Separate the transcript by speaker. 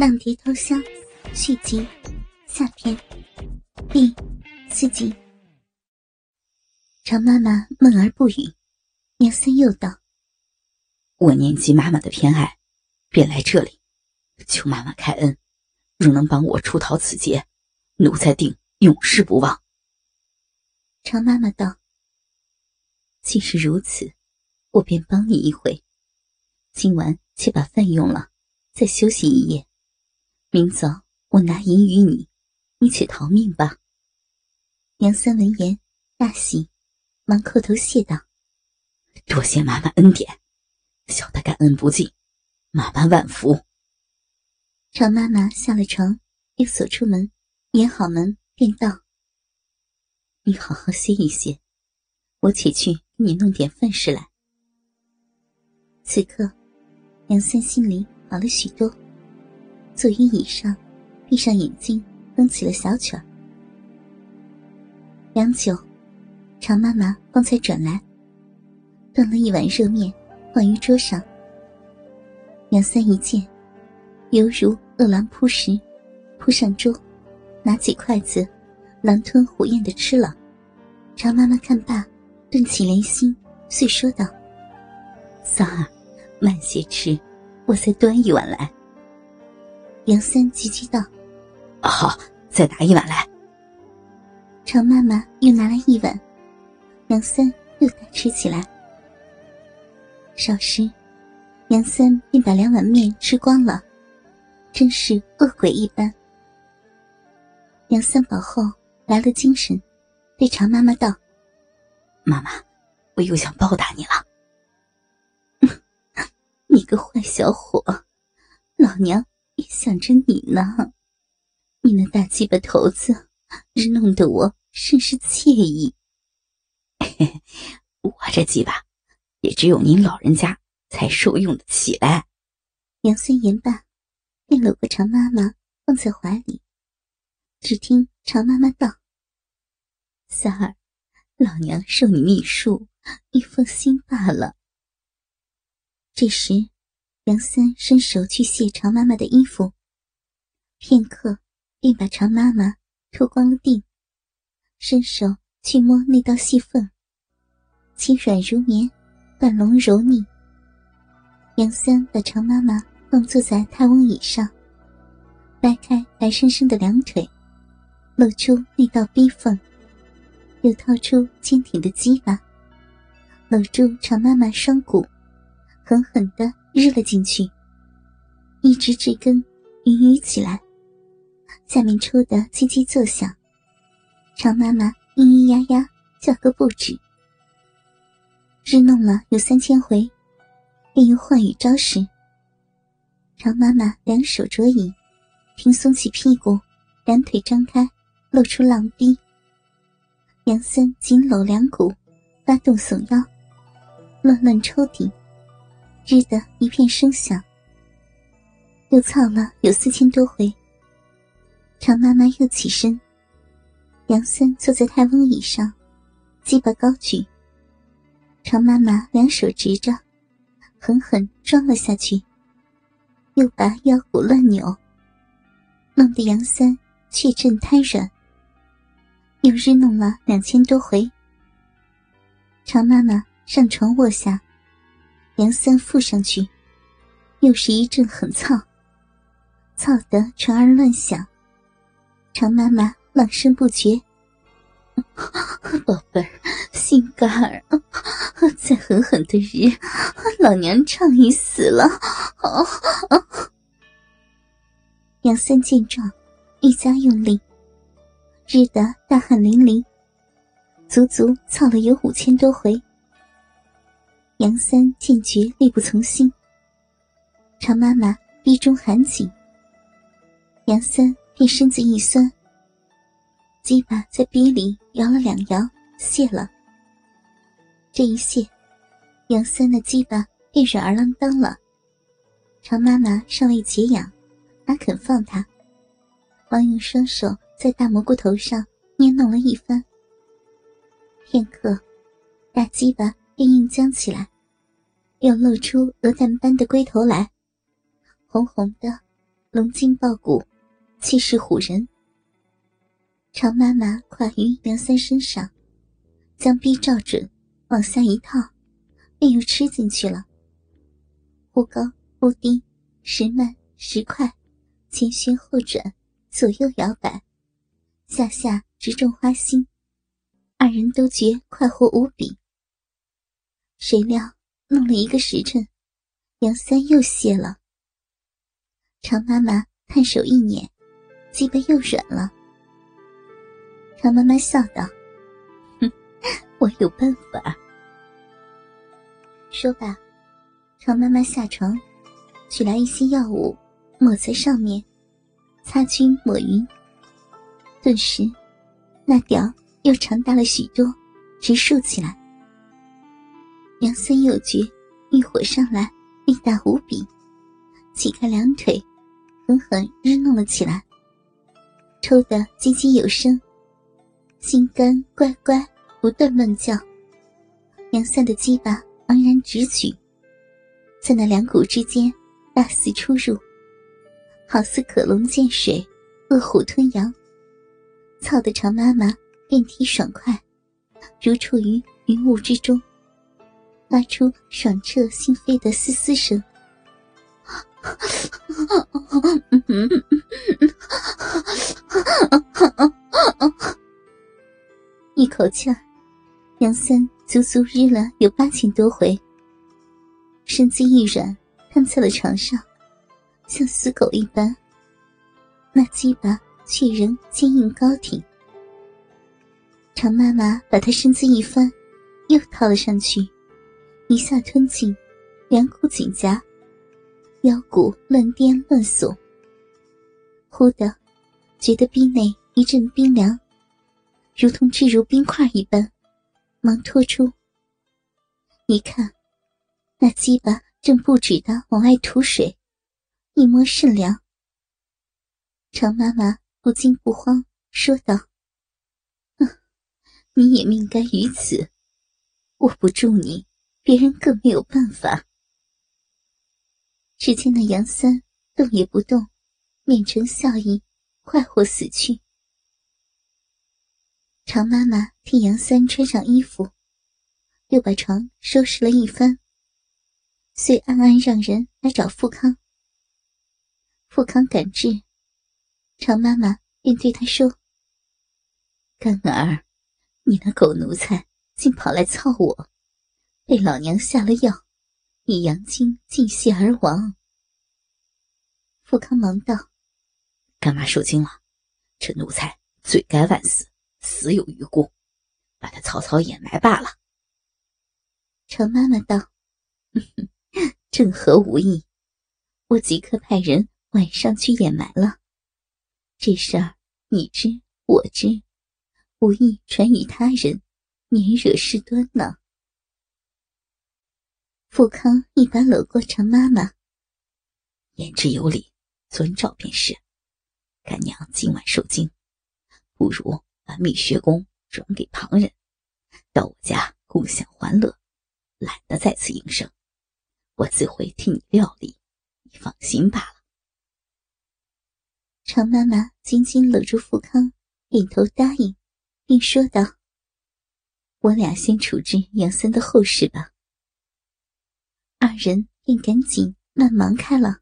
Speaker 1: 浪蝶偷香续集下篇第四集。常妈妈闷而不语，娘三又道：“
Speaker 2: 我念及妈妈的偏爱，便来这里，求妈妈开恩，若能帮我出逃此劫，奴才定永世不忘。”
Speaker 1: 常妈妈道：“
Speaker 2: 既是如此，我便帮你一回。今晚且把饭用了，再休息一夜。明早我拿银与你，你且逃命吧。”
Speaker 1: 杨三闻言大喜，忙叩头谢道：“
Speaker 2: 多谢妈妈恩典，小的感恩不尽，妈妈万福。”
Speaker 1: 常妈妈下了床，又锁出门，掩好门，便道。
Speaker 2: 你好好歇一歇，我且去给你弄点饭食来。
Speaker 1: 此刻，杨三心里好了许多，坐于椅上，闭上眼睛，哼起了小曲儿。良久，常妈妈方才转来，端了一碗热面放于桌上。杨三一见，犹如饿狼扑食，扑上桌，拿起筷子。狼吞虎咽的吃了，常妈妈看罢，顿起怜心，遂说道：“
Speaker 2: 三儿，慢些吃，我再端一碗来。”
Speaker 1: 杨森急急道：“
Speaker 2: 好，再拿一碗来。”
Speaker 1: 常妈妈又拿来一碗，杨森又大吃起来。少时，杨森便把两碗面吃光了，真是恶鬼一般。杨三饱后。来了精神，对常妈妈道：“
Speaker 2: 妈妈，我又想报答你了。
Speaker 1: 你个坏小伙，老娘想着你呢。你那大鸡巴头子，日弄得我甚是惬意。
Speaker 2: 我这鸡巴，也只有您老人家才受用得起来。”
Speaker 1: 杨森言罢，便搂过常妈妈放在怀里。只听常妈妈道。三儿，老娘受你秘术，你放心罢了。这时，杨三伸手去卸常妈妈的衣服，片刻，便把常妈妈脱光了腚，伸手去摸那道细缝，轻软如棉，半龙柔腻。杨三把常妈妈放坐在太翁椅上，掰开白生生的两腿，露出那道逼缝。又掏出坚挺的鸡巴，搂住常妈妈双骨，狠狠地日了进去，一直至根云雨起来，下面抽得叽叽作响，常妈妈咿咿呀呀叫个不止。日弄了有三千回，便用换语招式。常妈妈两手着椅，平松起屁股，两腿张开，露出浪逼。杨三紧搂两股，发动耸腰，乱乱抽顶，日的一片声响。又操了有四千多回。常妈妈又起身，杨三坐在太翁椅上，鸡巴高举。常妈妈两手执着，狠狠装了下去，又把腰骨乱扭，弄得杨三血阵瘫软。又日弄了两千多回。常妈妈上床卧下，杨三附上去，又是一阵狠操，操得床儿乱响。常妈妈浪声不绝：“宝贝儿，心肝儿，再狠狠的日，老娘畅意死了。”杨三见状，愈加用力。日得大汗淋漓，足足操了有五千多回。杨三见觉力不从心，常妈妈逼中含紧，杨三便身子一酸，鸡巴在逼里摇了两摇，泄了。这一泄，杨三的鸡巴便软而啷当了。常妈妈尚未解痒，哪肯放他？忙用双手。在大蘑菇头上捏弄了一番，片刻，大鸡巴便硬僵起来，又露出鹅蛋般的龟头来，红红的，龙筋抱骨，气势唬人。常妈妈跨于梁三身上，将臂照准，往下一套，便又吃进去了。忽高忽低，时慢时快，前旋后转，左右摇摆，下下直中花心。二人都觉快活无比。谁料弄了一个时辰，杨三又泄了。常妈妈探手一捻，鸡巴又软了。常妈妈笑道：“
Speaker 2: 哼，我有办法。”
Speaker 1: 说罢，常妈妈下床，取来一些药物，抹在上面，擦均抹匀。顿时，那屌又长大了许多，直竖起来。杨森有觉欲火上来，力大无比，起开两腿，狠狠日弄了起来，抽得津津有声。心肝乖乖不断乱叫，杨三的鸡巴昂然直举，在那两股之间大肆出入，好似可龙见水，饿虎吞羊。操的长妈妈遍体爽快，如处于云雾之中，发出爽彻心扉的嘶嘶声。一口气儿，杨三足足日了有八千多回。身子一软，瘫在了床上，像死狗一般。那鸡巴却仍坚硬高挺。常妈妈把他身子一翻，又套了上去，一下吞进，两股紧夹，腰骨乱颠乱耸。忽的，觉得臂内一阵冰凉。如同置如冰块一般，忙拖出。一看，那鸡巴正不止的往外吐水，一摸甚凉。常妈妈不惊不慌，说道：“你也命该于此，握不住你，别人更没有办法。”只见那杨三动也不动，面呈笑意，快活死去。常妈妈替杨三穿上衣服，又把床收拾了一番，遂暗暗让人来找富康。富康赶至，常妈妈便对他说：“
Speaker 2: 干儿，你那狗奴才竟跑来操我，被老娘下了药，你阳精尽泄而亡。”
Speaker 1: 富康忙道：“
Speaker 2: 干妈受惊了，这奴才罪该万死。”死有余辜，把他草草掩埋罢了。
Speaker 1: 程妈妈道：“
Speaker 2: 正合吾意，我即刻派人晚上去掩埋了。这事儿你知我知，无意传与他人，免惹事端呢。”
Speaker 1: 富康一把搂过常妈妈，
Speaker 2: 言之有理，遵照便是。干娘今晚受惊，不如。把蜜穴宫转给旁人，到我家共享欢乐，懒得再次营生，我自会替你料理，你放心罢了。
Speaker 1: 常妈妈紧紧搂住富康，点头答应，并说道：“我俩先处置杨三的后事吧。”二人便赶紧慢忙开了。